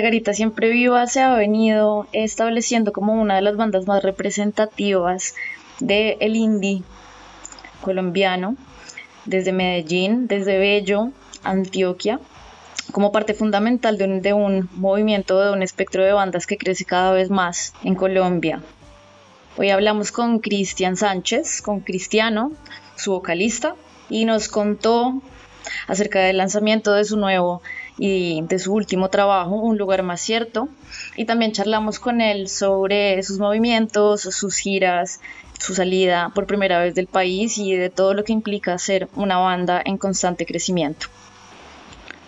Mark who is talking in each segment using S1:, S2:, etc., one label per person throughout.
S1: Margarita Siempre Viva se ha venido estableciendo como una de las bandas más representativas del el indie colombiano, desde Medellín, desde Bello, Antioquia, como parte fundamental de un, de un movimiento, de un espectro de bandas que crece cada vez más en Colombia. Hoy hablamos con Cristian Sánchez, con Cristiano, su vocalista, y nos contó acerca del lanzamiento de su nuevo y de su último trabajo, Un lugar más cierto, y también charlamos con él sobre sus movimientos, sus giras, su salida por primera vez del país y de todo lo que implica ser una banda en constante crecimiento.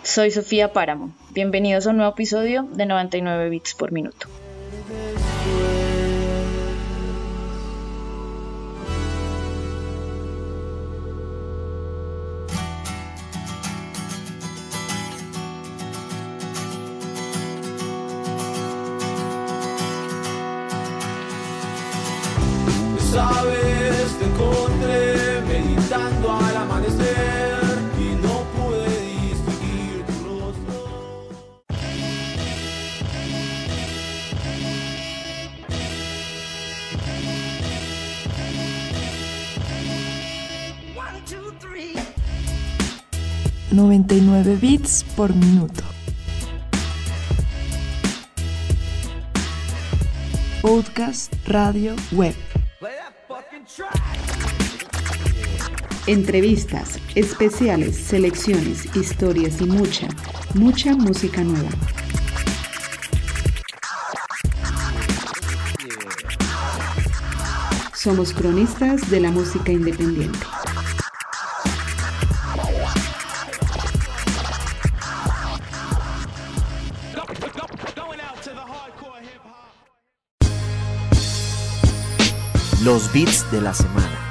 S1: Soy Sofía Páramo. Bienvenidos a un nuevo episodio de 99 bits por minuto.
S2: Por minuto. Podcast, radio, web.
S3: Entrevistas, especiales, selecciones, historias y mucha, mucha música nueva. Somos cronistas de la música independiente.
S4: Los beats de la semana.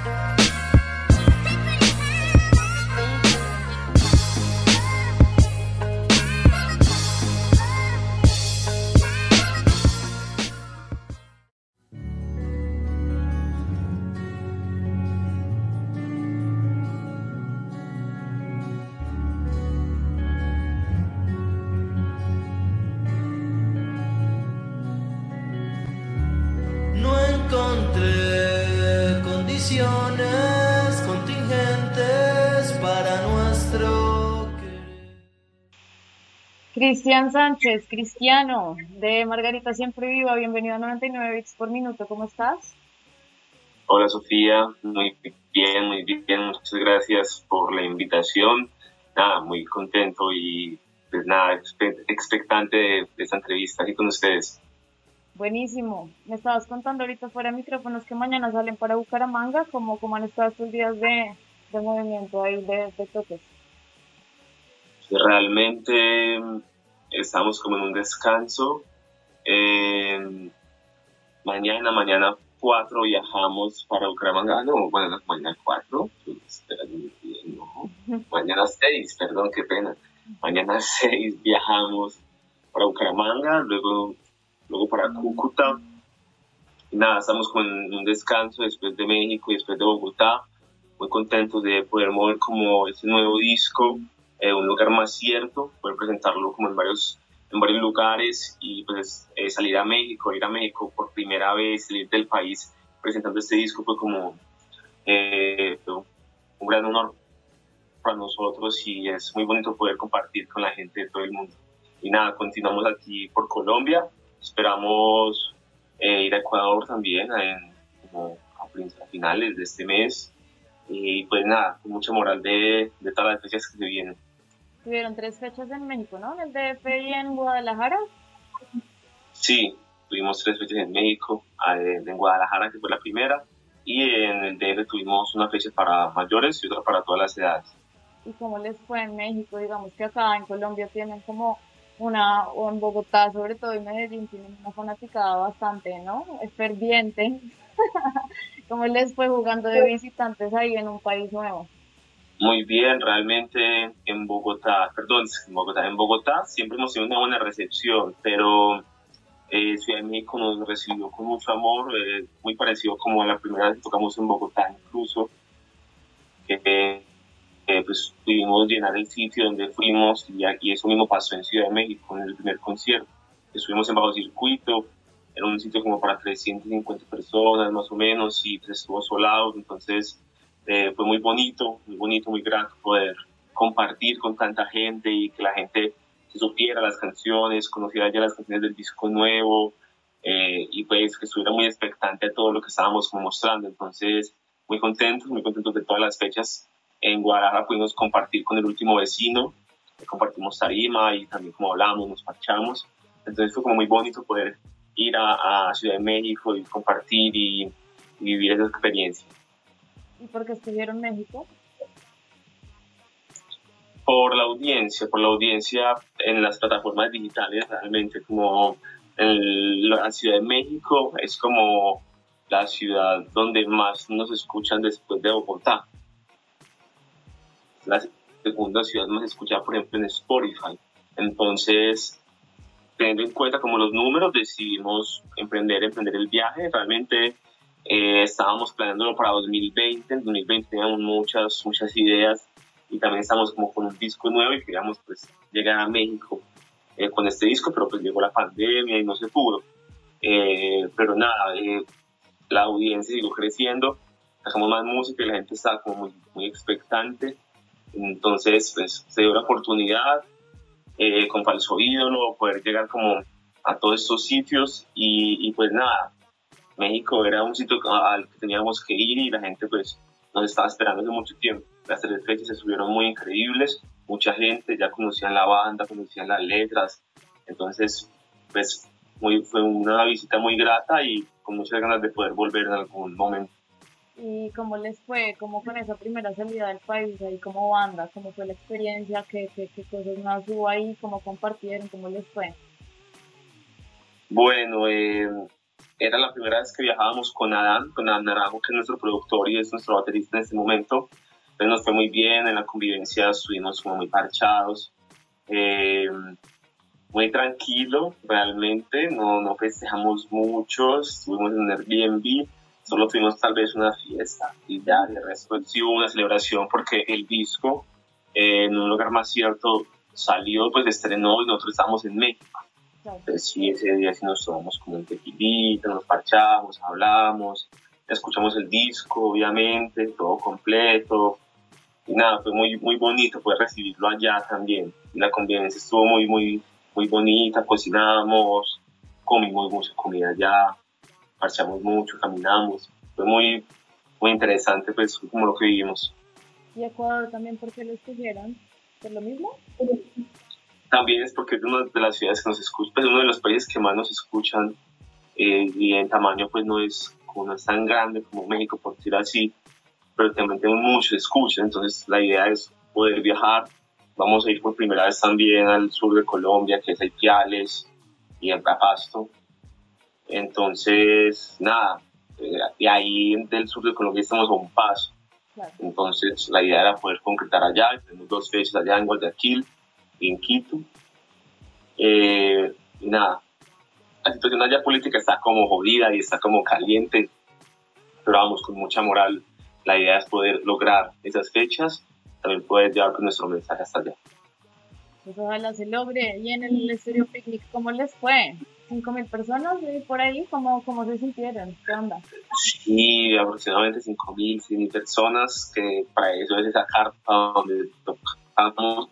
S1: Cristian Sánchez, Cristiano, de Margarita Siempre Viva, bienvenido a 99 bits por minuto, ¿cómo estás?
S5: Hola Sofía, muy bien, muy bien, muchas gracias por la invitación. Nada, muy contento y pues nada, expe- expectante de, esta entrevista aquí con ustedes.
S1: Buenísimo. Me estabas contando ahorita fuera de micrófonos que mañana salen para Bucaramanga, como, como han estado estos días de, de movimiento ahí, de, de toques.
S5: Realmente mm, estamos como en un descanso. Mañana, mañana 4 viajamos para Bucaramanga. No, bueno, mañana 4. No, mañana 6, perdón, qué pena. Mañana 6 viajamos para Bucaramanga, luego, luego para Cúcuta. Y nada, estamos con un descanso después de México y después de Bogotá. Muy contentos de poder mover como este nuevo disco, eh, un lugar más cierto, poder presentarlo como en varios, en varios lugares y pues eh, salir a México, ir a México por primera vez, salir del país presentando este disco fue como eh, un gran honor para nosotros y es muy bonito poder compartir con la gente de todo el mundo. Y nada, continuamos aquí por Colombia, esperamos eh, ir a Ecuador también en, como a, finales de este mes y pues nada, con mucha moral de, de todas las fechas que se vienen.
S1: Tuvieron tres fechas en México, ¿no? En el DF y en Guadalajara.
S5: Sí, tuvimos tres fechas en México, eh, en Guadalajara, que fue la primera, y en el DF tuvimos una fecha para mayores y otra para todas las edades.
S2: ¿Y cómo les fue en México? Digamos que acá en Colombia tienen como una, o en Bogotá, sobre todo en Medellín, tienen una fanaticada bastante, ¿no? Es ferviente. ¿Cómo les fue jugando de visitantes ahí en un país nuevo?
S5: Muy bien, realmente en Bogotá, perdón, en Bogotá, en Bogotá siempre hemos tenido una buena recepción, pero eh, Ciudad de México nos recibió con mucho amor, eh, muy parecido como la primera vez que tocamos en Bogotá incluso, eh, pues pudimos llenar el sitio donde fuimos y, y eso mismo pasó en Ciudad de México en el primer concierto. Estuvimos en Bajo Circuito, era un sitio como para 350 personas más o menos y pues estuvo solado, entonces eh, fue muy bonito, muy bonito, muy grato poder compartir con tanta gente y que la gente se supiera las canciones, conociera ya las canciones del disco nuevo eh, y pues que estuviera muy expectante a todo lo que estábamos mostrando. Entonces, muy contentos, muy contentos de todas las fechas. En Guadalajara pudimos compartir con el último vecino, compartimos tarima y también como hablamos, nos parchamos. Entonces fue como muy bonito poder ir a, Ciudad de México y compartir y, y vivir esa experiencia.
S2: ¿Y por qué escogieron México?
S5: por la audiencia, por la audiencia en las plataformas digitales realmente, como en la Ciudad de México es como la ciudad donde más nos escuchan después de Bogotá. La segunda ciudad más escuchada, por ejemplo, en Spotify. Entonces, teniendo en cuenta como los números, decidimos emprender, emprender el viaje. Realmente eh, estábamos planeándolo para 2020. En 2020 teníamos muchas, muchas ideas y también estamos como con un disco nuevo y queríamos pues llegar a México eh, con este disco, pero pues llegó la pandemia y no se pudo. Eh, pero nada, eh, la audiencia siguió creciendo, sacamos más música y la gente estaba como muy, muy expectante. Entonces pues se dio la oportunidad eh, con Falso Ídolo poder llegar como a todos estos sitios y, y pues nada, México era un sitio al que teníamos que ir y la gente pues nos estaba esperando hace mucho tiempo. Las tres fechas se subieron muy increíbles, mucha gente ya conocían la banda, conocían las letras, entonces pues muy, fue una visita muy grata y con muchas ganas de poder volver en algún momento.
S2: ¿Y cómo les fue? ¿Cómo con esa primera salida del país ahí como banda? ¿Cómo fue la experiencia? ¿Qué, qué, qué cosas más hubo ahí? ¿Cómo compartieron? ¿Cómo les fue?
S5: Bueno, eh, era la primera vez que viajábamos con Adán, con Adán Naranjo, que es nuestro productor y es nuestro baterista en este momento. Entonces nos fue muy bien, en la convivencia estuvimos como muy parchados, eh, muy tranquilo realmente, no, no festejamos mucho, estuvimos en Airbnb, solo tuvimos tal vez una fiesta y ya, de resto sí hubo una celebración porque el disco eh, en un lugar más cierto salió, pues estrenó y nosotros estábamos en México. Entonces sí, ese día sí nos tomamos como un tequilita, nos parchamos, hablamos, escuchamos el disco, obviamente, todo completo. Y nada, fue muy, muy bonito poder recibirlo allá también. Y la convivencia estuvo muy, muy, muy bonita, cocinamos, comimos mucha comida allá, parchamos mucho, caminamos. Fue muy, muy interesante, pues, como lo que vivimos.
S2: ¿Y Ecuador también por qué lo escogieron? ¿Por lo mismo?
S5: También es porque es una de las ciudades que nos escuchan, pues uno de los países que más nos escuchan eh, y en tamaño pues no es, como no es tan grande como México, por decir así, pero también tenemos muchos escuchas, entonces la idea es poder viajar. Vamos a ir por primera vez también al sur de Colombia, que es Ipiales y el Pasto. Entonces, nada, eh, y ahí del sur de Colombia estamos a un paso. Entonces, la idea era poder concretar allá. Tenemos dos fechas allá en Guayaquil en Quito. Eh, y nada, la situación allá política está como jodida y está como caliente, pero vamos con mucha moral. La idea es poder lograr esas fechas, también poder llevar con nuestro mensaje hasta allá.
S2: Pues ojalá se logre. ¿Y en el Estéreo Picnic cómo les fue? ¿Cinco mil personas por ahí? ¿Cómo, ¿Cómo se sintieron? ¿Qué onda?
S5: Sí, aproximadamente 5.000, 6.000 personas, que para eso es esa carpa donde tocamos,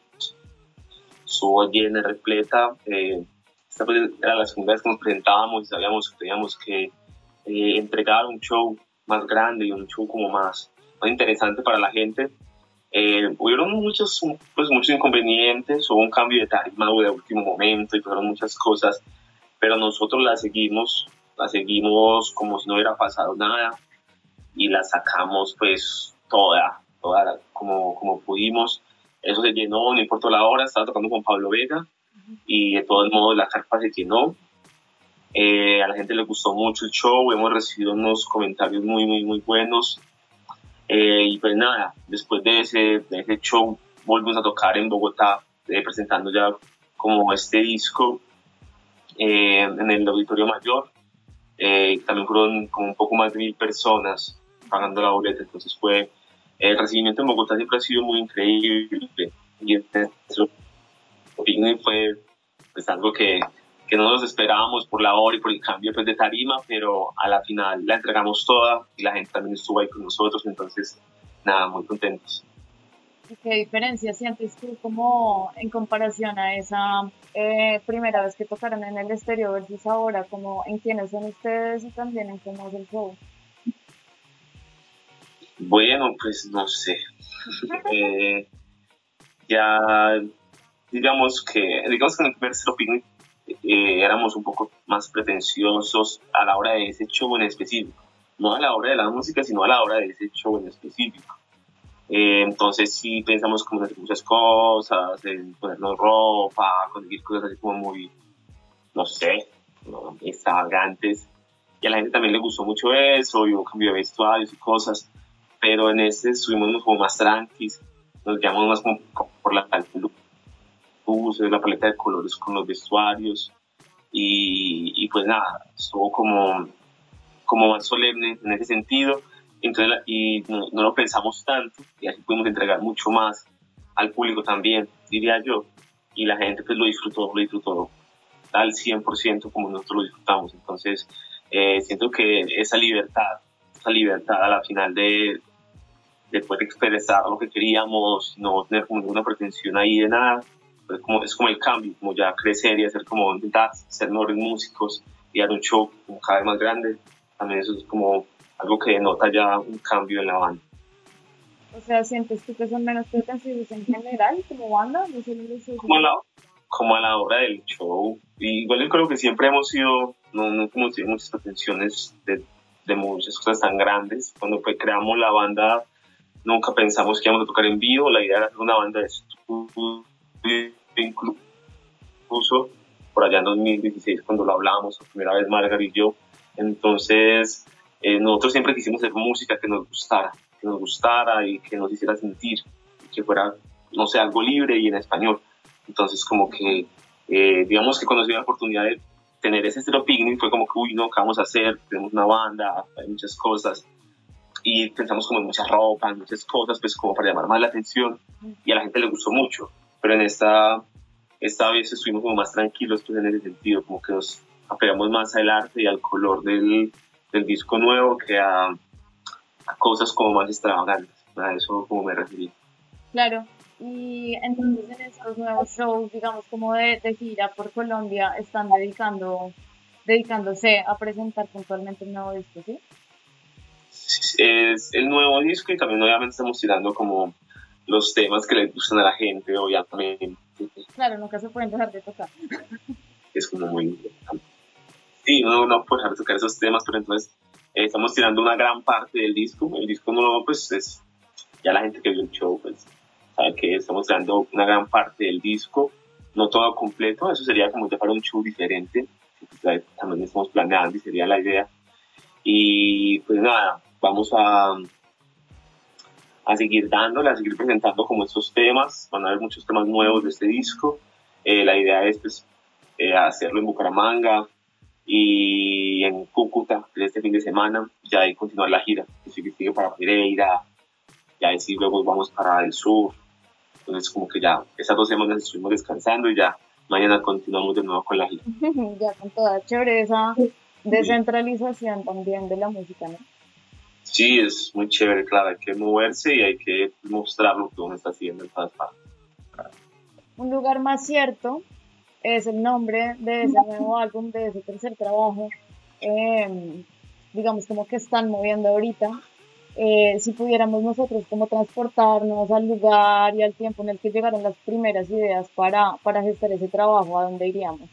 S5: estuvo llena, repleta. Eh, esta pues era la segunda vez que nos presentábamos y sabíamos que teníamos que eh, entregar un show más grande y un show como más, más interesante para la gente. Eh, hubieron muchos, pues, muchos inconvenientes, hubo un cambio de tarima de último momento y fueron muchas cosas, pero nosotros la seguimos, la seguimos como si no hubiera pasado nada y la sacamos pues toda, toda como, como pudimos. Eso se llenó, no importó la hora, estaba tocando con Pablo Vega y de todos modos la carpa se llenó. Eh, a la gente le gustó mucho el show, hemos recibido unos comentarios muy, muy, muy buenos. Eh, y pues nada, después de ese, de ese show volvimos a tocar en Bogotá, eh, presentando ya como este disco eh, en el Auditorio Mayor. Eh, también fueron como un poco más de mil personas pagando la boleta, entonces fue, el recibimiento en Bogotá siempre ha sido muy increíble y eso fue pues, algo que, que no nos esperábamos por la hora y por el cambio pues, de tarima, pero a la final la entregamos toda y la gente también estuvo ahí con nosotros, entonces nada, muy contentos.
S1: ¿Y ¿Qué diferencia sientes tú como en comparación a esa eh, primera vez que tocaron en el exterior versus ahora? Como en quiénes son ustedes y también en cómo es el show.
S5: Bueno, pues no sé. Eh, ya digamos que digamos que en el primer Picnic eh, éramos un poco más pretenciosos a la hora de ese show en específico. No a la hora de la música, sino a la hora de ese show en específico. Eh, entonces sí pensamos como en hacer muchas cosas, en ponernos ropa, conseguir cosas así como muy, no sé, ¿no? extravagantes. Y a la gente también le gustó mucho eso, y un cambio de vestuarios y cosas. Pero en este estuvimos como más tranquilos, nos quedamos más como por la luces, la paleta de colores con los vestuarios. Y, y pues nada, estuvo como, como más solemne en ese sentido entonces, y no, no, lo pensamos tanto y así pudimos entregar mucho más al público también, diría yo. Y la gente pues lo disfrutó, lo disfrutó al 100% como nosotros lo disfrutamos. Entonces, eh, siento que esa libertad, esa libertad a la final de, de poder expresar lo que queríamos, no tener como ninguna pretensión ahí de nada, pues como, es como el cambio, como ya crecer y hacer como intentar ser mejores músicos y dar un show como cada vez más grande. También eso es como algo que denota ya un cambio en la banda.
S1: O sea, ¿sientes que son menos pretenciosos en general como banda? No los
S5: como, a la, como a la hora del show. Y igual yo creo que siempre hemos sido, no, no hemos tenido muchas pretensiones de, de muchas cosas tan grandes. Cuando pues, creamos la banda, nunca pensamos que íbamos a tocar en vivo. La idea era hacer una banda de estudio, incluso por allá en 2016 cuando lo hablábamos por primera vez Margar y yo. Entonces, eh, nosotros siempre quisimos hacer música que nos gustara, que nos gustara y que nos hiciera sentir, que fuera, no sé, algo libre y en español. Entonces, como que, eh, digamos que cuando se dio la oportunidad de tener ese estilo picnic, fue como que, uy, no, ¿qué vamos a hacer? Tenemos una banda, hay muchas cosas. Y pensamos como en mucha ropa, en muchas cosas, pues como para llamar más la atención. Y a la gente le gustó mucho. Pero en esta, esta vez estuvimos como más tranquilos pues, en ese sentido, como que nos apegamos más al arte y al color del, del disco nuevo que a, a cosas como más extravagantes. A eso como me referí.
S1: Claro, y entonces en estos nuevos shows, digamos como de, de, gira por Colombia, están dedicando, dedicándose a presentar puntualmente el nuevo disco, ¿sí?
S5: Es el nuevo disco y también obviamente estamos tirando como los temas que le gustan a la gente, obviamente.
S1: Claro, nunca se pueden dejar de tocar.
S5: Es como muy importante sí, no, no puede dejar de tocar esos temas, pero entonces eh, estamos tirando una gran parte del disco. El disco nuevo, pues es, ya la gente que vio el show, pues sabe que estamos tirando una gran parte del disco, no todo completo, eso sería como ya para un show diferente, también estamos planeando y sería la idea. Y pues nada, vamos a, a seguir dándole, a seguir presentando como estos temas, van a haber muchos temas nuevos de este disco. Eh, la idea es pues eh, hacerlo en Bucaramanga, y en Cúcuta este fin de semana, ya ahí continuar la gira, que sigue, para Pereira, ya ahí sí luego vamos para el sur, entonces como que ya esas dos semanas estuvimos descansando y ya mañana continuamos de nuevo con la gira.
S1: ya con toda chévere esa descentralización también de la música, ¿no?
S5: Sí, es muy chévere, claro, hay que moverse y hay que mostrar lo que uno está haciendo en todas partes.
S1: Un lugar más cierto es el nombre de ese nuevo álbum, de ese tercer trabajo, eh, digamos como que están moviendo ahorita. Eh, si pudiéramos nosotros como transportarnos al lugar y al tiempo en el que llegaron las primeras ideas para, para gestar ese trabajo, ¿a dónde iríamos?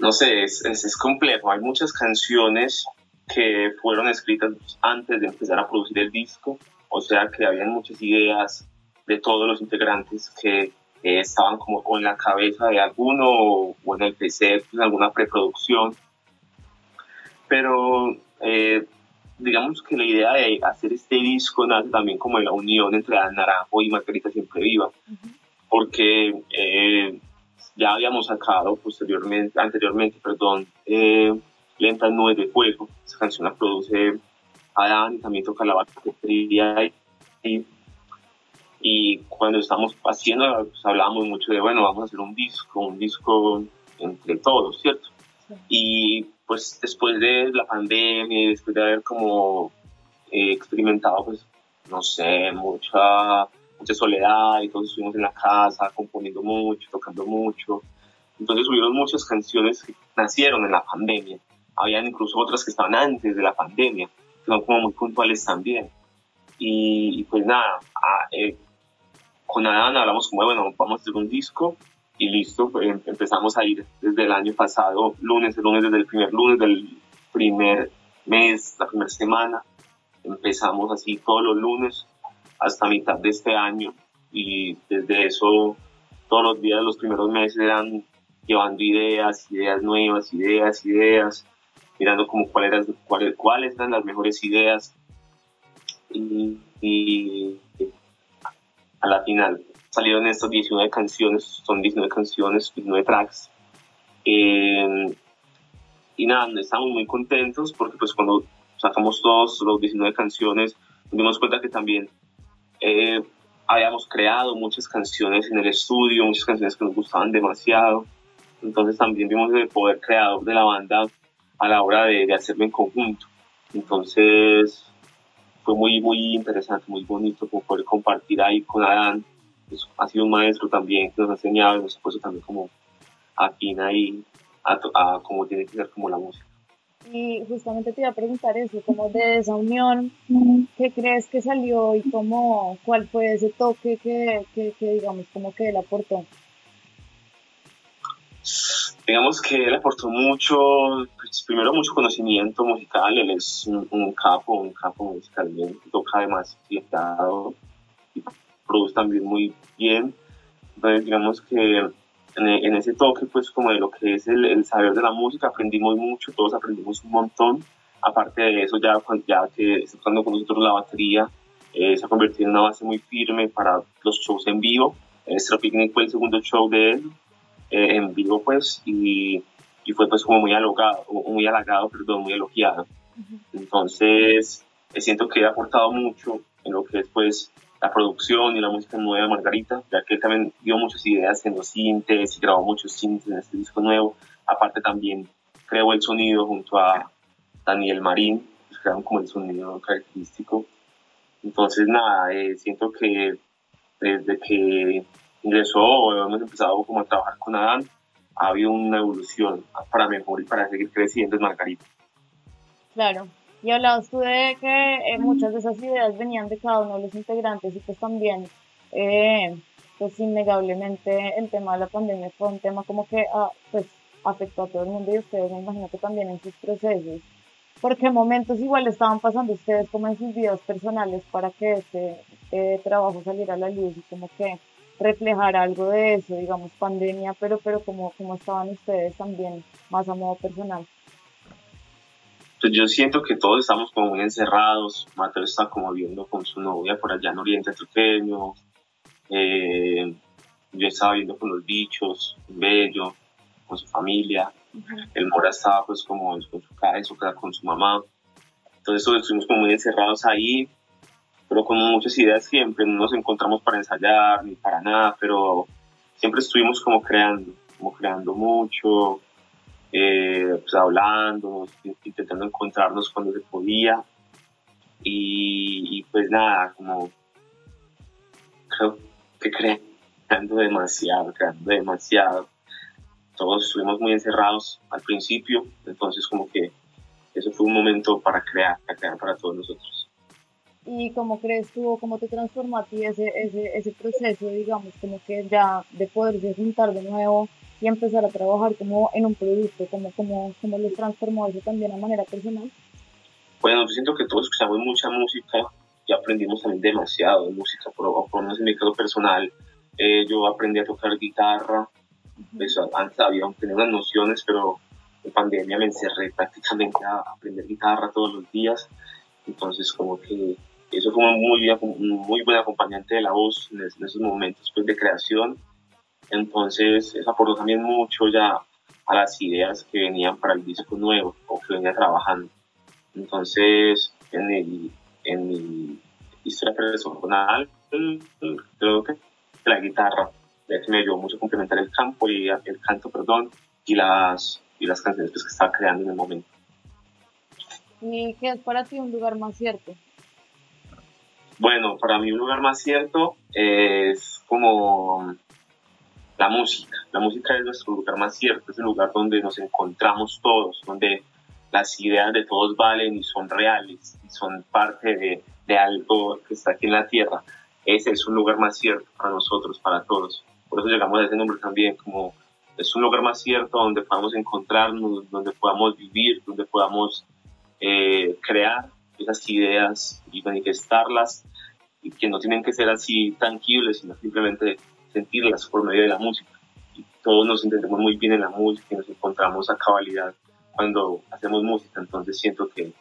S5: No sé, es, es, es complejo. Hay muchas canciones que fueron escritas antes de empezar a producir el disco, o sea que habían muchas ideas de todos los integrantes que eh, estaban como o en la cabeza de alguno o, o en el PC, en alguna preproducción. Pero eh, digamos que la idea de hacer este disco nace también como la unión entre Naranjo y Margarita Siempre Viva, porque eh, ya habíamos sacado posteriormente, anteriormente, perdón, eh, Lentas Nubes de Fuego, esa canción la produce Adán y también toca la batería y, y cuando estamos haciendo, pues hablábamos mucho de, bueno, vamos a hacer un disco, un disco entre todos, ¿cierto? Y pues después de la pandemia después de haber como eh, experimentado, pues, no sé, mucha, mucha soledad y todos estuvimos en la casa componiendo mucho, tocando mucho. Entonces hubieron muchas canciones que nacieron en la pandemia. Habían incluso otras que estaban antes de la pandemia, que son como muy puntuales también. Y, y pues nada, a, eh, con Adán hablamos como, bueno, vamos a hacer un disco y listo, pues, em- empezamos a ir desde el año pasado, lunes, el lunes, desde el primer lunes del primer mes, la primera semana. Empezamos así todos los lunes hasta mitad de este año y desde eso todos los días, los primeros meses eran llevando ideas, ideas nuevas, ideas, ideas, mirando como cuáles eran, cuáles, cuáles eran las mejores ideas y, y a la final salieron estas 19 canciones, son 19 canciones, 19 tracks. Eh, y nada, estamos muy contentos porque pues cuando sacamos todos los 19 canciones nos dimos cuenta que también eh, habíamos creado muchas canciones en el estudio, muchas canciones que nos gustaban demasiado. Entonces también vimos el poder creador de la banda a la hora de, hacerlo en conjunto. Entonces fue muy, muy interesante, muy bonito poder compartir ahí con Adán. Ha sido un maestro también que nos ha enseñado y nos ha puesto también como afín ahí a, a cómo tiene que ser como la música.
S1: Y justamente te iba a preguntar eso, como de esa unión, ¿qué crees que salió y cómo, cuál fue ese toque que, que, que digamos, como que él aportó?
S5: digamos que él aportó mucho, pues, primero mucho conocimiento musical, él es un, capo, un capo musicalmente, toca demasiado y produce también muy bien. Entonces digamos que en, en ese toque, pues como de lo que es el, el saber de la música, aprendimos mucho, todos aprendimos un montón. Aparte de eso, ya, ya que está tocando con nosotros la batería, eh, se ha convertido en una base muy firme para los shows en vivo. Extra Picnic fue el segundo show de él eh, en vivo, pues, y, y fue pues como muy halagado, muy halagado, perdón, muy elogiado. Entonces, eh, siento que he aportado mucho en lo que es pues la producción y la música nueva de Margarita, ya que él también dio muchas ideas en los sintes y grabó muchos sintes en este disco nuevo. Aparte también creó el sonido junto a Daniel Marín, pues, crearon como el sonido característico. Entonces, nada, eh, siento que desde que ingresó hemos empezado como a trabajar con Adán, ha habido una evolución para mejor y para seguir creciendo en Margarita.
S1: Claro. Y hablabas tú de que eh, muchas de esas ideas venían de cada uno de los integrantes y pues también, eh, pues innegablemente el tema de la pandemia fue un tema como que ah, pues afectó a todo el mundo y ustedes me imagino que también en sus procesos. ¿Por qué momentos igual estaban pasando ustedes como en sus vidas personales para que este eh, trabajo saliera a la luz y como que reflejar algo de eso, digamos pandemia, pero pero como, como estaban ustedes también más a modo personal?
S5: Pues yo siento que todos estamos como muy encerrados. Mateo está como viviendo con su novia por allá en Oriente Antioqueño. Eh, yo estaba viviendo con los bichos, Bello, con su familia. El Mora estaba pues como en su, en su casa, en su casa con su mamá. Entonces todos estuvimos como muy encerrados ahí, pero con muchas ideas siempre. No nos encontramos para ensayar ni para nada, pero siempre estuvimos como creando, como creando mucho, eh, pues hablando, intentando encontrarnos cuando se podía. Y, y pues nada, como creo que creando demasiado, creando demasiado. Todos estuvimos muy encerrados al principio, entonces como que eso fue un momento para crear, para crear para todos nosotros.
S1: ¿Y cómo crees tú, cómo te transformó a ti ese, ese, ese proceso, digamos, como que ya de poderse juntar de nuevo y empezar a trabajar como en un producto, como, como, como lo transformó eso también a manera personal?
S5: Bueno, yo siento que todos escuchamos mucha música y aprendimos también demasiado de música, por, por en mi caso personal, eh, yo aprendí a tocar guitarra, pues, antes había tenía unas nociones, pero en pandemia me encerré prácticamente a aprender guitarra todos los días, entonces como que eso fue muy, muy buen acompañante de la voz en, esos momentos pues, de creación, entonces eso aportó también mucho ya a las ideas que venían para el disco nuevo o que venía trabajando. Entonces, en, el, en mi historia personal, creo que la guitarra ya que me ayudó mucho a complementar el campo y el canto, perdón, y las, y las canciones pues, que estaba creando en el momento.
S1: ¿Y qué es para ti un lugar más cierto?
S5: Bueno, para mí un lugar más cierto es como la música. La música es nuestro lugar más cierto, es el lugar donde nos encontramos todos, donde las ideas de todos valen y son reales y son parte de, de algo que está aquí en la tierra. Ese es un lugar más cierto para nosotros, para todos. Por eso llegamos a ese nombre también, como es un lugar más cierto donde podamos encontrarnos, donde podamos vivir, donde podamos eh, crear esas ideas y manifestarlas, y que no tienen que ser así tangibles, sino simplemente sentirlas por medio de la música. Y todos nos entendemos muy bien en la música y nos encontramos a cabalidad cuando hacemos música, entonces siento que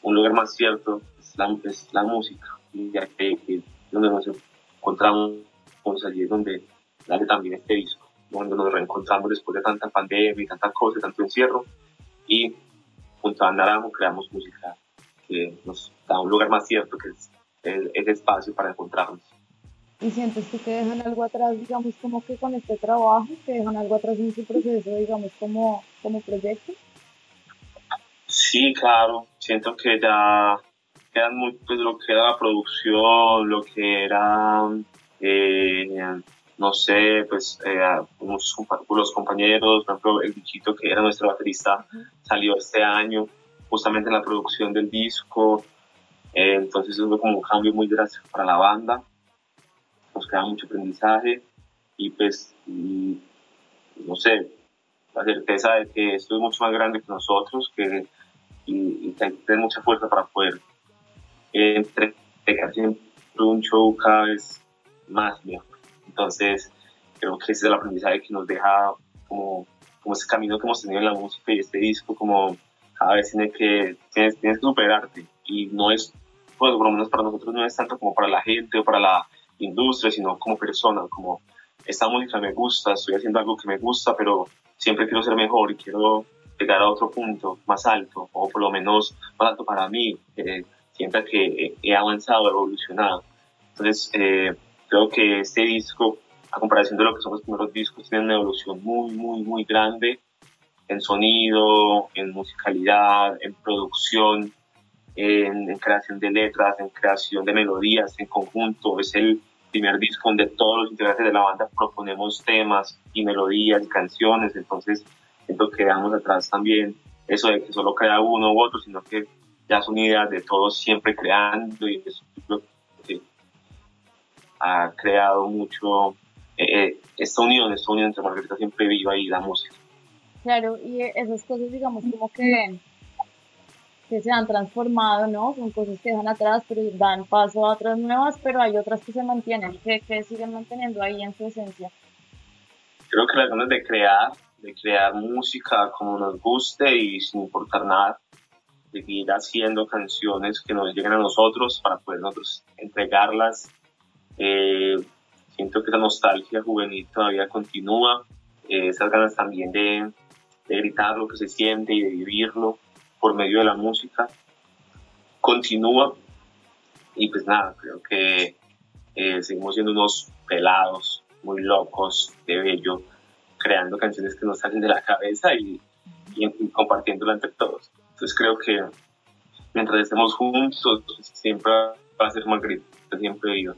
S5: un lugar más cierto es la, es la música, y ya que, que donde nos encontramos allí es donde dale también este disco, donde nos reencontramos después de tanta pandemia y tantas cosas, tanto encierro, y junto a Andaramo creamos música que nos da un lugar más cierto, que es ese espacio para encontrarnos.
S1: ¿Y sientes que dejan algo atrás, digamos, como que con este trabajo, que dejan algo atrás en su proceso, digamos, como, como proyecto?
S5: Sí, claro, siento que ya quedan muy, pues lo que era la producción, lo que era eh, no sé, pues eh, los compañeros, por ejemplo, el bichito que era nuestro baterista salió este año justamente en la producción del disco, eh, entonces fue como un cambio muy drástico para la banda, nos queda mucho aprendizaje y pues, no sé, la certeza de que esto es mucho más grande que nosotros que, y, hay que tener mucha fuerza para poder entregar siempre un show cada vez más mejor. Entonces, creo que ese es el aprendizaje que nos deja como, como ese camino que hemos tenido en la música y este disco, como cada vez tiene que, tienes que superarte. Y no es, pues por lo menos para nosotros no es tanto como para la gente o para la industria, sino como persona, como esta música me gusta, estoy haciendo algo que me gusta, pero siempre quiero ser mejor y quiero llegar a otro punto más alto, o por lo menos más alto para mí, que sienta que he avanzado, evolucionado. Entonces, eh, Creo que este disco, a comparación de lo que son los primeros discos, tiene una evolución muy, muy, muy grande en sonido, en musicalidad, en producción, en, creación de letras, en creación de melodías en conjunto. Es el primer disco donde todos los integrantes de la banda proponemos temas y melodías y canciones, entonces siento que dejamos atrás también eso de que solo crea uno u otro, sino que ya son ideas de todos siempre creando y eso ha creado mucho eh, eh, esta unión, esta unión entre Margarita siempre viva y la música.
S1: Claro, y esas cosas, digamos, como que, que se han transformado, ¿no? Son cosas que dejan atrás, pero dan paso a otras nuevas, pero hay otras que se mantienen, que, que siguen manteniendo ahí en su esencia.
S5: Creo que las ganas de crear, de crear música como nos guste y sin importar nada, de seguir haciendo canciones que nos lleguen a nosotros para poder nosotros entregarlas eh, siento que esa nostalgia juvenil todavía continúa, eh, esas ganas también de, de, gritar lo que se siente y de vivirlo por medio de la música, continúa. Y pues nada, creo que eh, seguimos siendo unos pelados muy locos de bello, creando canciones que nos salen de la cabeza y, y, y compartiéndola entre todos. Entonces creo que mientras estemos juntos, siempre va a ser Margarita, siempre vivo.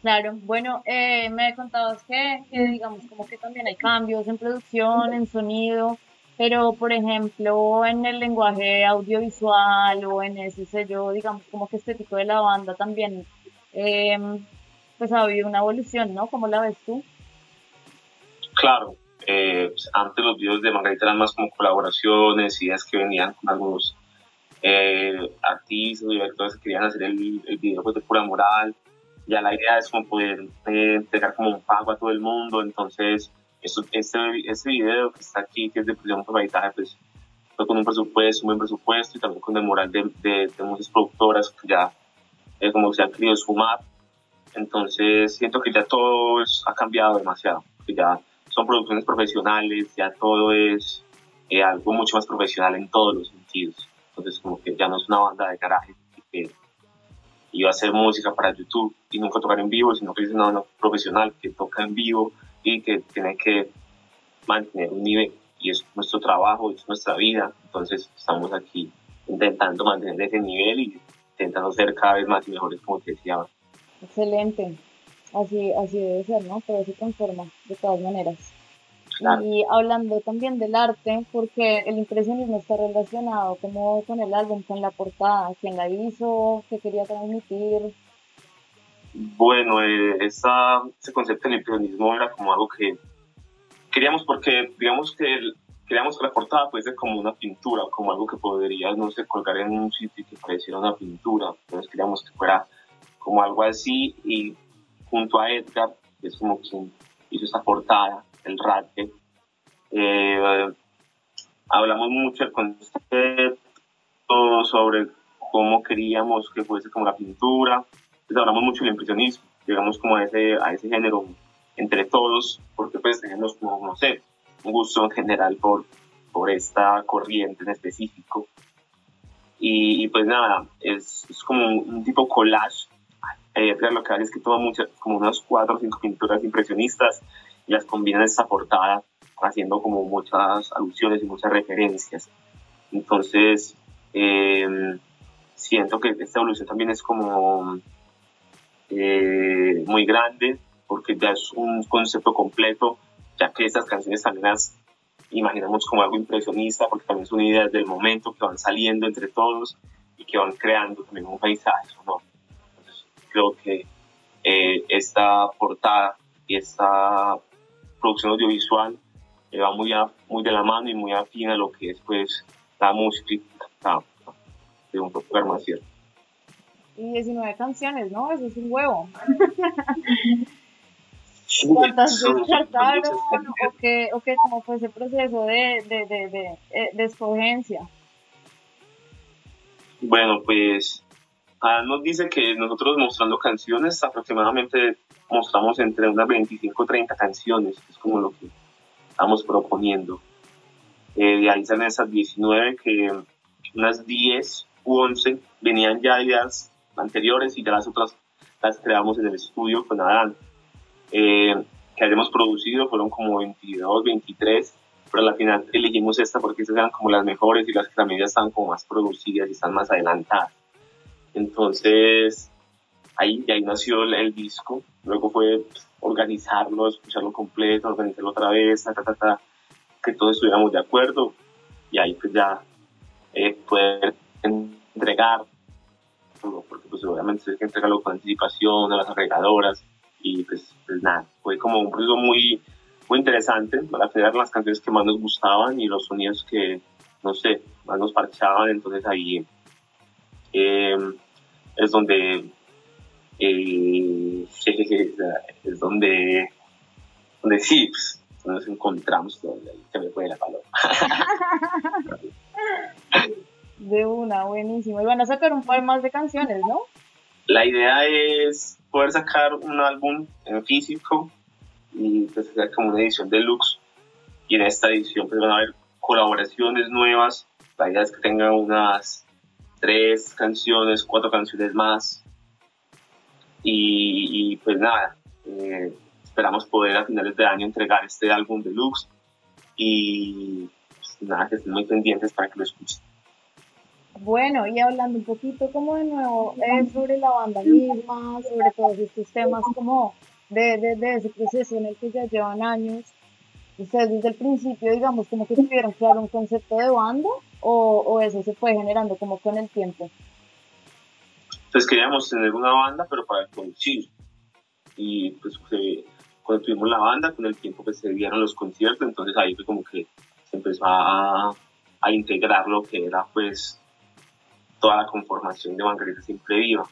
S1: Claro, bueno, eh, me contabas que, que, digamos, como que también hay cambios en producción, en sonido, pero por ejemplo, en el lenguaje audiovisual o en ese sello, digamos, como que estético de la banda también, eh, pues ha habido una evolución, ¿no? ¿Cómo la ves tú?
S5: claro, eh, pues, antes los videos de Margarita eran más como colaboraciones, ideas que venían con algunos eh, artistas directores que querían hacer el, el video pues, de pura moral. Ya la idea es como poder eh, entregar como un pago a todo el mundo, entonces eso, este, este video que está aquí, que es de prisión por pues fue con un presupuesto, un buen presupuesto y también con el moral de, de, de muchas productoras que ya eh, como se han querido sumar. Entonces siento que ya todo es- ha cambiado demasiado, que ya son producciones profesionales, ya todo es eh, algo mucho más profesional en todos los sentidos. Entonces como que ya no es una banda de garaje que iba a hacer música para YouTube y nunca tocar en vivo, sino que es una banda profesional que toca en vivo y que tiene que mantener un nivel y es nuestro trabajo, es nuestra vida, entonces estamos aquí intentando mantener ese nivel y intentando ser cada vez más y mejores como te decía.
S1: Excelente. Así, así debe ser, ¿no? Todo se conforma de todas maneras.
S5: Claro.
S1: Y hablando también del arte, porque el impresionismo está relacionado como con el álbum, con la portada, quién la hizo, qué quería transmitir.
S5: Bueno, eh, esa, ese concepto del impresionismo era como algo que queríamos porque digamos que queríamos que la portada fuese como una pintura, como algo que podrías, no sé, colgar en un sitio y que pareciera una pintura. Entonces queríamos que fuera como algo así y junto a Edgar, que es como quien hizo esta portada, el rate, eh, hablamos mucho del concepto sobre cómo queríamos que fuese como la pintura, pues hablamos mucho del impresionismo, llegamos como a ese, a ese género entre todos, porque pues tenemos como, no sé, un gusto en general por, por esta corriente en específico. Y, y pues nada, es, es como un, tipo collage. Eh, lo que hace es que toma muchas, como unas cuatro o cinco pinturas impresionistas y las combina en esta portada, haciendo como muchas alusiones y muchas referencias. Entonces, eh, siento que esta evolución también es como eh, muy grande porque ya es un concepto completo, ya que estas canciones también las imaginamos como algo impresionista porque también son ideas del momento que van saliendo entre todos y que van creando también un paisaje sonoro. Entonces, creo que eh, esta portada y esta producción audiovisual eh, va muy, a- muy de la mano y muy afín a lo que es pues la música de un programa, ¿cierto?
S1: Y 19 canciones, ¿no? Eso es un huevo. ¿Cuántas
S5: son
S1: descartaron? ¿O qué, o qué, cómo fue ese proceso de, de, de, de, eh, de escogencia?
S5: Bueno, pues Adán nos dice que nosotros mostrando canciones, aproximadamente mostramos entre unas 25 o 30 canciones, que es como lo que estamos proponiendo. Eh, de ahí salen esas 19, que unas 10 u 11 venían ya ideas anteriores y ya las otras las creamos en el estudio con Adán. Eh, que hayamos producido fueron como 22, 23, pero al final elegimos esta porque esas eran como las mejores y las que también ya están como más producidas y están más adelantadas. Entonces, ahí, de ahí nació el, el disco. Luego fue pues, organizarlo, escucharlo completo, organizarlo otra vez, ta, ta, ta, que todos estuviéramos de acuerdo y ahí pues ya eh, poder entregar, porque pues obviamente hay que entregarlo con anticipación a las arregladoras y pues, pues nada, fue como un proceso muy, muy interesante para crear las canciones que más nos gustaban y los sonidos que, no sé, más nos parchaban, entonces ahí eh, es donde eh, es donde donde sí pues, nos encontramos donde se me fue la paloma
S1: De una, buenísimo. Y van a sacar un par más de canciones, ¿no?
S5: la idea es poder sacar un álbum en físico y pues hacer como una edición deluxe. Y en esta edición pues van a haber colaboraciones nuevas. La idea es que tenga unas tres canciones cuatro canciones más. Y, pues nada eh, esperamos poder a finales de año entregar este álbum deluxe. Y pues nada que estén muy pendientes para que lo escuchen
S1: Bueno, y hablando un poquito como de nuevo eh, sobre la banda misma, sobre todos estos temas como de, de, de ese proceso en el que ya llevan años, ustedes desde el principio, digamos, como que tuvieron claro un concepto de banda o, o eso se fue generando como con el tiempo.
S5: Entonces queríamos tener una banda, pero para producir. Y pues eh, cuando tuvimos la banda, con el tiempo que se dieron los conciertos, entonces ahí fue como que se empezó a, a integrar lo que era pues toda la conformación de Margarita Siempre Viva.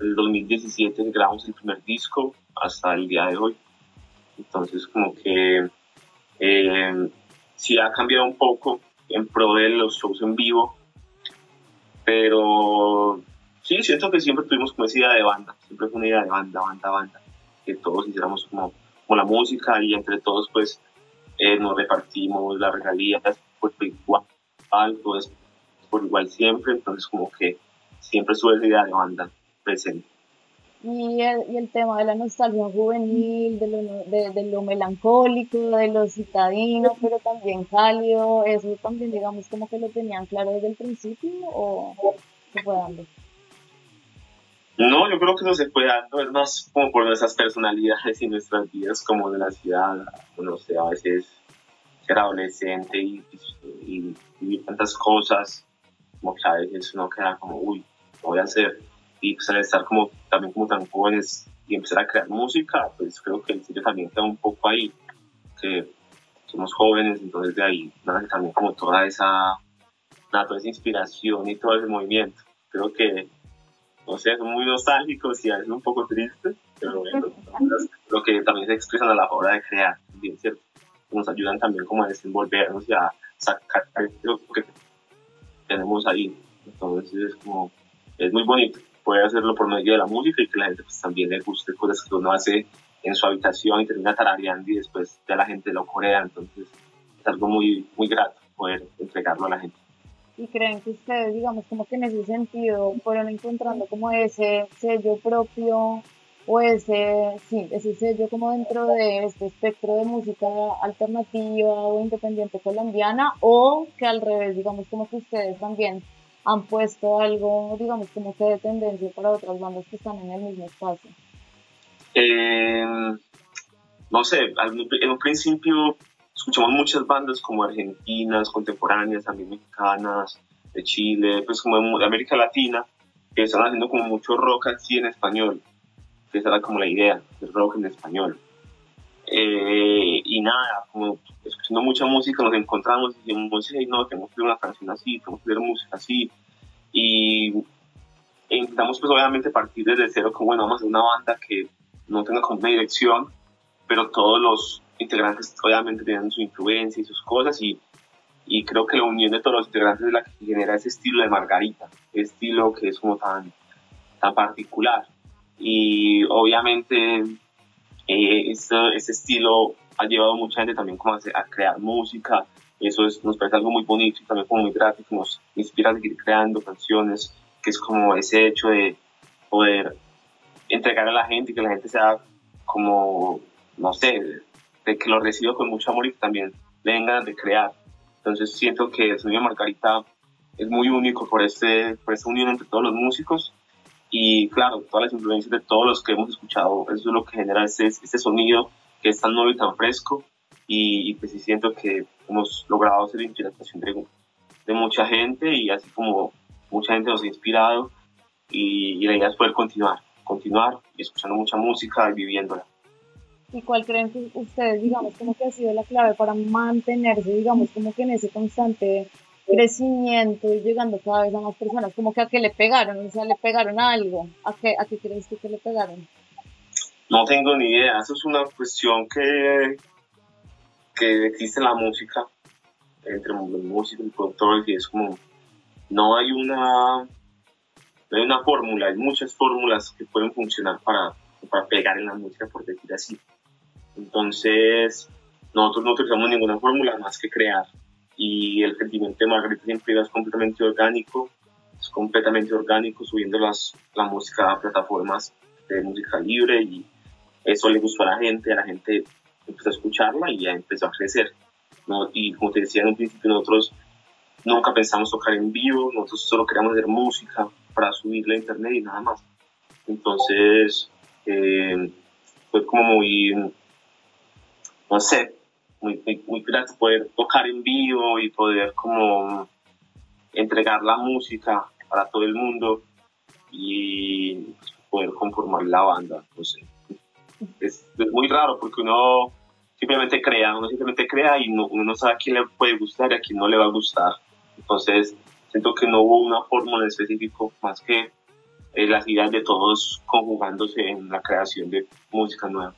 S5: En el 2017 grabamos el primer disco hasta el día de hoy. Entonces como que eh, sí ha cambiado un poco en pro de los shows en vivo, pero sí, siento que siempre tuvimos como esa idea de banda, siempre fue una idea de banda, banda, banda, que todos hiciéramos como, como la música y entre todos pues eh, nos repartimos las regalías por igual, todo es por igual siempre, entonces como que siempre sube esa idea de banda presente.
S1: Y el, y el tema de la nostalgia juvenil, de lo, de, de lo melancólico, de lo citadino, pero también cálido, eso también digamos como que lo tenían claro desde el principio o se fue dando.
S5: No, yo creo que no se fue dando, es más como por nuestras personalidades y nuestras vidas como de la ciudad, no sé, a veces ser adolescente y, y vivir tantas cosas, como que a veces uno queda como, uy, ¿qué voy a hacer? Y pues al estar como, también como tan jóvenes y empezar a crear música, pues creo que el sitio también queda un poco ahí, que somos jóvenes, entonces de ahí nace también como toda esa, nada, toda esa inspiración y todo ese movimiento. Creo que, no sé, son muy nostálgicos y a veces un poco tristes, pero bueno, lo que también se expresan a la hora de crear, bien cierto, nos ayudan también como a desenvolvernos y a sacar lo que tenemos ahí. Entonces es como, es muy bonito poder hacerlo por medio de la música y que la gente pues también le guste cosas que uno hace en su habitación y termina tarareando y después ya la gente lo corea. Entonces es algo muy, muy grato poder entregarlo a la gente.
S1: y creen que ustedes, digamos, como que en ese sentido fueron encontrando como ese sello propio o ese, sí, ese sello como dentro de este espectro de música alternativa o independiente colombiana o que al revés, digamos, como que ustedes también han puesto algo, digamos, como que de tendencia para otras bandas que están en el mismo espacio.
S5: Eh, no sé, en un principio escuchamos muchas bandas como argentinas, contemporáneas, también mexicanas, de Chile, pues como de América Latina, que están haciendo como mucho rock así en español, esa era como la idea, el rock en español. Eh, y nada, como escuchando mucha música nos encontramos y dijimos, hey, no, tenemos que hacer una canción así, tenemos que hacer música así. Y e intentamos pues obviamente partir desde cero, como bueno, vamos a hacer una banda que no tenga como una dirección, pero todos los integrantes obviamente tienen su influencia y sus cosas y, y creo que la unión de todos los integrantes es la que genera ese estilo de Margarita, ese estilo que es como tan, tan particular. Y obviamente eh, ese, ese estilo ha llevado a mucha gente también como a, a crear música, eso es, nos parece algo muy bonito y también como muy que nos inspira a seguir creando canciones, que es como ese hecho de poder entregar a la gente y que la gente sea como, no sé, de que lo reciba con mucho amor y que también le den ganas de crear. Entonces siento que el sonido Margarita es muy único por, este, por esta unión entre todos los músicos y claro, todas las influencias de todos los que hemos escuchado, eso es lo que genera este, este sonido que es tan nuevo y tan fresco y, y pues sí siento que hemos logrado ser inspiración de, de mucha gente y así como mucha gente nos ha inspirado y, y la idea es poder continuar, continuar y escuchando mucha música y viviéndola.
S1: ¿Y cuál creen que ustedes, digamos, como que ha sido la clave para mantenerse, digamos, como que en ese constante crecimiento y llegando cada vez a más personas? Como que a qué le pegaron, o sea, le pegaron a algo. ¿A qué, a qué crees que le pegaron?
S5: No tengo ni idea, eso es una cuestión que, que existe en la música, entre músicos y productores, y es como, no hay una, no hay una fórmula, hay muchas fórmulas que pueden funcionar para, para pegar en la música, por decir así. Entonces, nosotros no utilizamos ninguna fórmula más que crear, y el crecimiento de Margarita siempre es completamente orgánico, es completamente orgánico, subiendo las, la música a plataformas de música libre y eso le gustó a la gente, a la gente empezó a escucharla y ya empezó a crecer. ¿no? Y como te decía en un principio, nosotros nunca pensamos tocar en vivo, nosotros solo queríamos hacer música para subirla a internet y nada más. Entonces, eh, fue como muy, no sé, muy, muy, muy grato poder tocar en vivo y poder como entregar la música para todo el mundo y poder conformar la banda, no sé. es, es muy raro porque uno simplemente crea, uno simplemente crea y no, uno no sabe a quién le puede gustar y a quién no le va a gustar. Entonces, siento que no hubo una fórmula específica más que eh, las ideas de todos conjugándose en la creación de música nueva.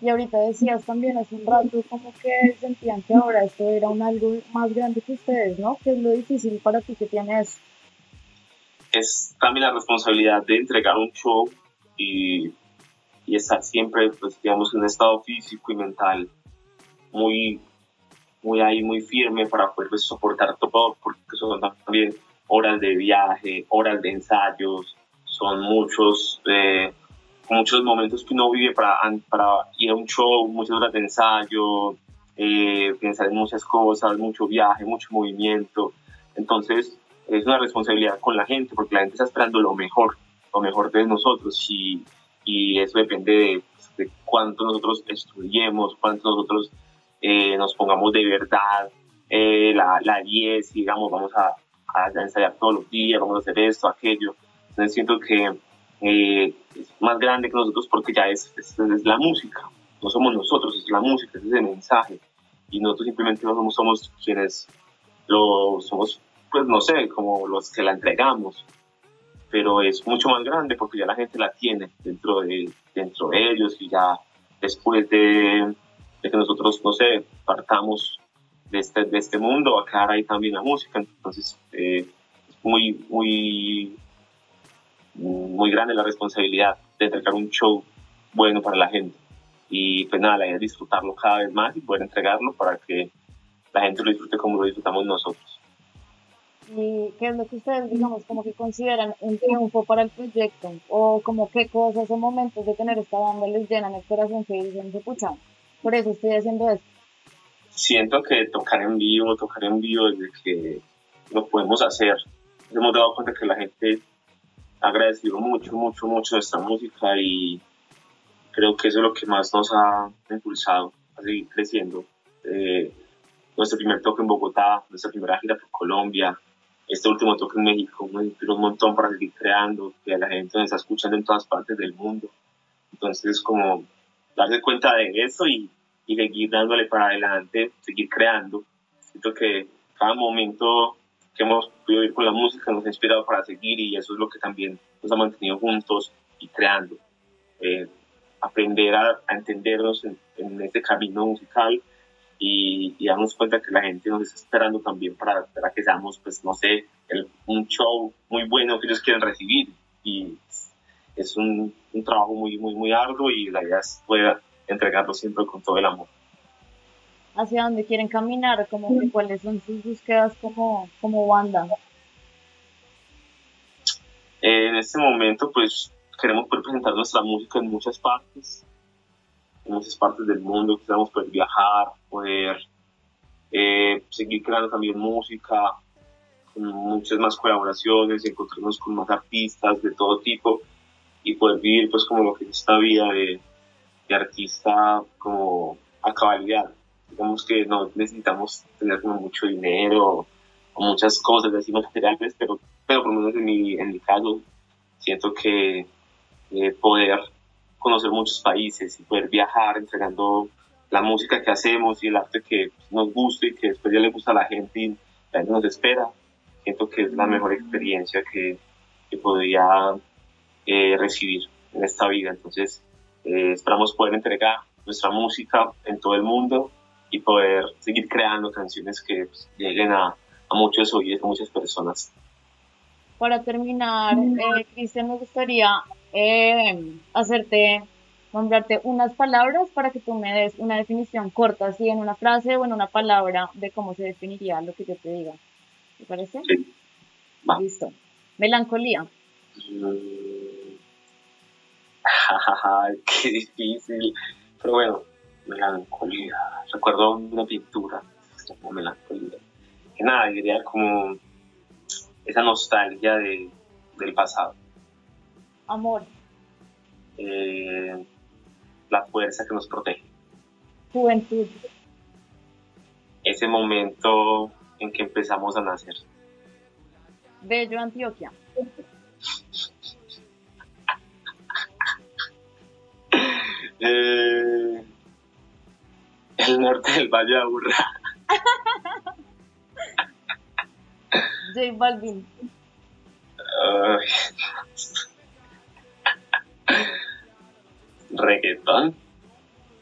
S1: Y ahorita decías también hace un rato como que sentían que ahora esto era un algo más grande que ustedes, ¿no? ¿Qué es lo difícil para ti que tienes?
S5: Es también la responsabilidad de entregar un show y, y estar siempre, pues, digamos, en un estado físico y mental muy, muy ahí, muy firme para poder pues, soportar todo, porque son también horas de viaje, horas de ensayos, son muchos, eh, muchos momentos que uno vive para, para ir a un show, muchas horas de ensayo, eh, pensar en muchas cosas, mucho viaje, mucho movimiento. Entonces, es una responsabilidad con la gente, porque la gente está esperando lo mejor, lo mejor de nosotros, y, y eso depende de, de cuánto nosotros estudiemos, cuánto nosotros eh, nos pongamos de verdad eh, la, la 10, digamos, vamos a, a ensayar todos los días, vamos a hacer esto, aquello. Entonces siento que eh, es más grande que nosotros porque ya es, es, es, la música, no somos nosotros, es la música, es ese mensaje. Y nosotros simplemente no somos, somos quienes lo somos, pues no sé, como los que la entregamos. Pero es mucho más grande porque ya la gente la tiene dentro de, dentro de ellos y ya después de, de que nosotros, no sé, partamos de este, de este mundo, acá hay también la música, entonces eh, es muy, muy, muy grande la responsabilidad de entregar un show bueno para la gente. Y pues nada, la idea es disfrutarlo cada vez más y poder entregarlo para que la gente lo disfrute como lo disfrutamos nosotros.
S1: ¿Y qué es lo que ustedes, digamos, como que consideran un triunfo para el proyecto? ¿O como qué cosas o momentos de tener esta banda les llenan el corazón que dicen, pucha, por eso estoy haciendo esto?
S5: siento que tocar en vivo, tocar en vivo desde que lo podemos hacer, hemos dado cuenta que la gente agradecido mucho, mucho, mucho nuestra música y creo que eso es lo que más nos ha impulsado a seguir creciendo. Eh, nuestro primer toque en Bogotá, nuestra primera gira por Colombia, este último toque en México, nos inspiró un montón para seguir creando, que la gente nos está escuchando en todas partes del mundo. Entonces, como darse cuenta de eso y y seguir dándole para adelante, seguir creando. Siento que cada momento que hemos podido vivir con la música nos ha inspirado para seguir y eso es lo que también nos ha mantenido juntos y creando. Eh, aprender a, a entendernos en, en, este camino musical y, y, darnos cuenta que la gente nos está esperando también para, para que seamos, pues, no sé, el, un show muy bueno que ellos quieren recibir. Y es un, un trabajo muy, muy, muy arduo y la idea es poder entregarlo siempre con todo el amor.
S1: ¿Hacia dónde quieren caminar? Como que, ¿Cuáles son sus búsquedas como, como banda?
S5: En este momento, pues queremos poder presentar nuestra música en muchas partes, en muchas partes del mundo. Queremos poder viajar, poder eh, seguir creando también música, con muchas más colaboraciones, encontrarnos con más artistas de todo tipo y poder vivir pues como lo que es esta vida de de artista como a cabalidad. Digamos que no necesitamos tener como mucho dinero o muchas cosas así materiales, pero, pero por lo menos en mi, en mi caso siento que eh, poder conocer muchos países y poder viajar entregando la música que hacemos y el arte que nos gusta y que después ya le gusta a la gente y la gente nos espera, siento que es la mejor experiencia que, que podría eh, recibir en esta vida. Entonces, eh, esperamos poder entregar nuestra música en todo el mundo y poder seguir creando canciones que pues, lleguen a, a muchos oídos, a muchas personas.
S1: Para terminar, eh, Cristian, me gustaría eh, hacerte, nombrarte unas palabras para que tú me des una definición corta, así en una frase o en una palabra de cómo se definiría lo que yo te diga. ¿Te parece?
S5: Sí. Va.
S1: Listo. Melancolía.
S5: Mm. qué difícil. Pero bueno, melancolía. Recuerdo una pintura, como melancolía. Que nada, diría como esa nostalgia de, del pasado.
S1: Amor.
S5: Eh, la fuerza que nos protege.
S1: Juventud.
S5: Ese momento en que empezamos a nacer.
S1: Bello Antioquia.
S5: Eh, el norte del Valle de Aburrá.
S1: J Balvin.
S5: Reggaetón.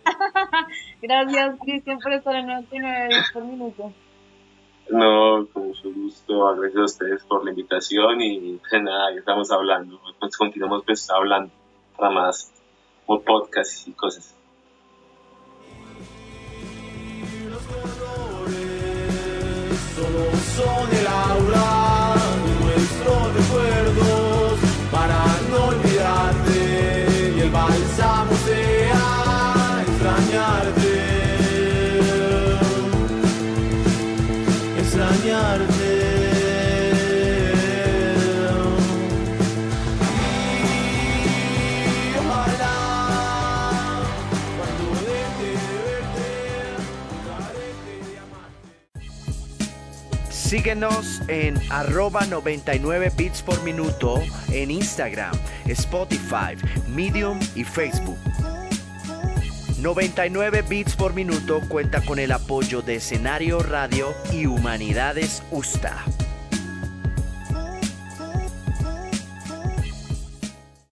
S1: Gracias, Cristian, por estar en 99 bits por minuto.
S5: No, con mucho gusto. Gracias a ustedes por la invitación y pues nada, ya estamos hablando. Pues continuamos pues hablando para más por podcast y cosas.
S6: Solo son el
S7: Síguenos en arroba 99 bits por minuto en Instagram, Spotify, Medium y Facebook. 99 bits por minuto cuenta con el apoyo de Escenario Radio y Humanidades USTA.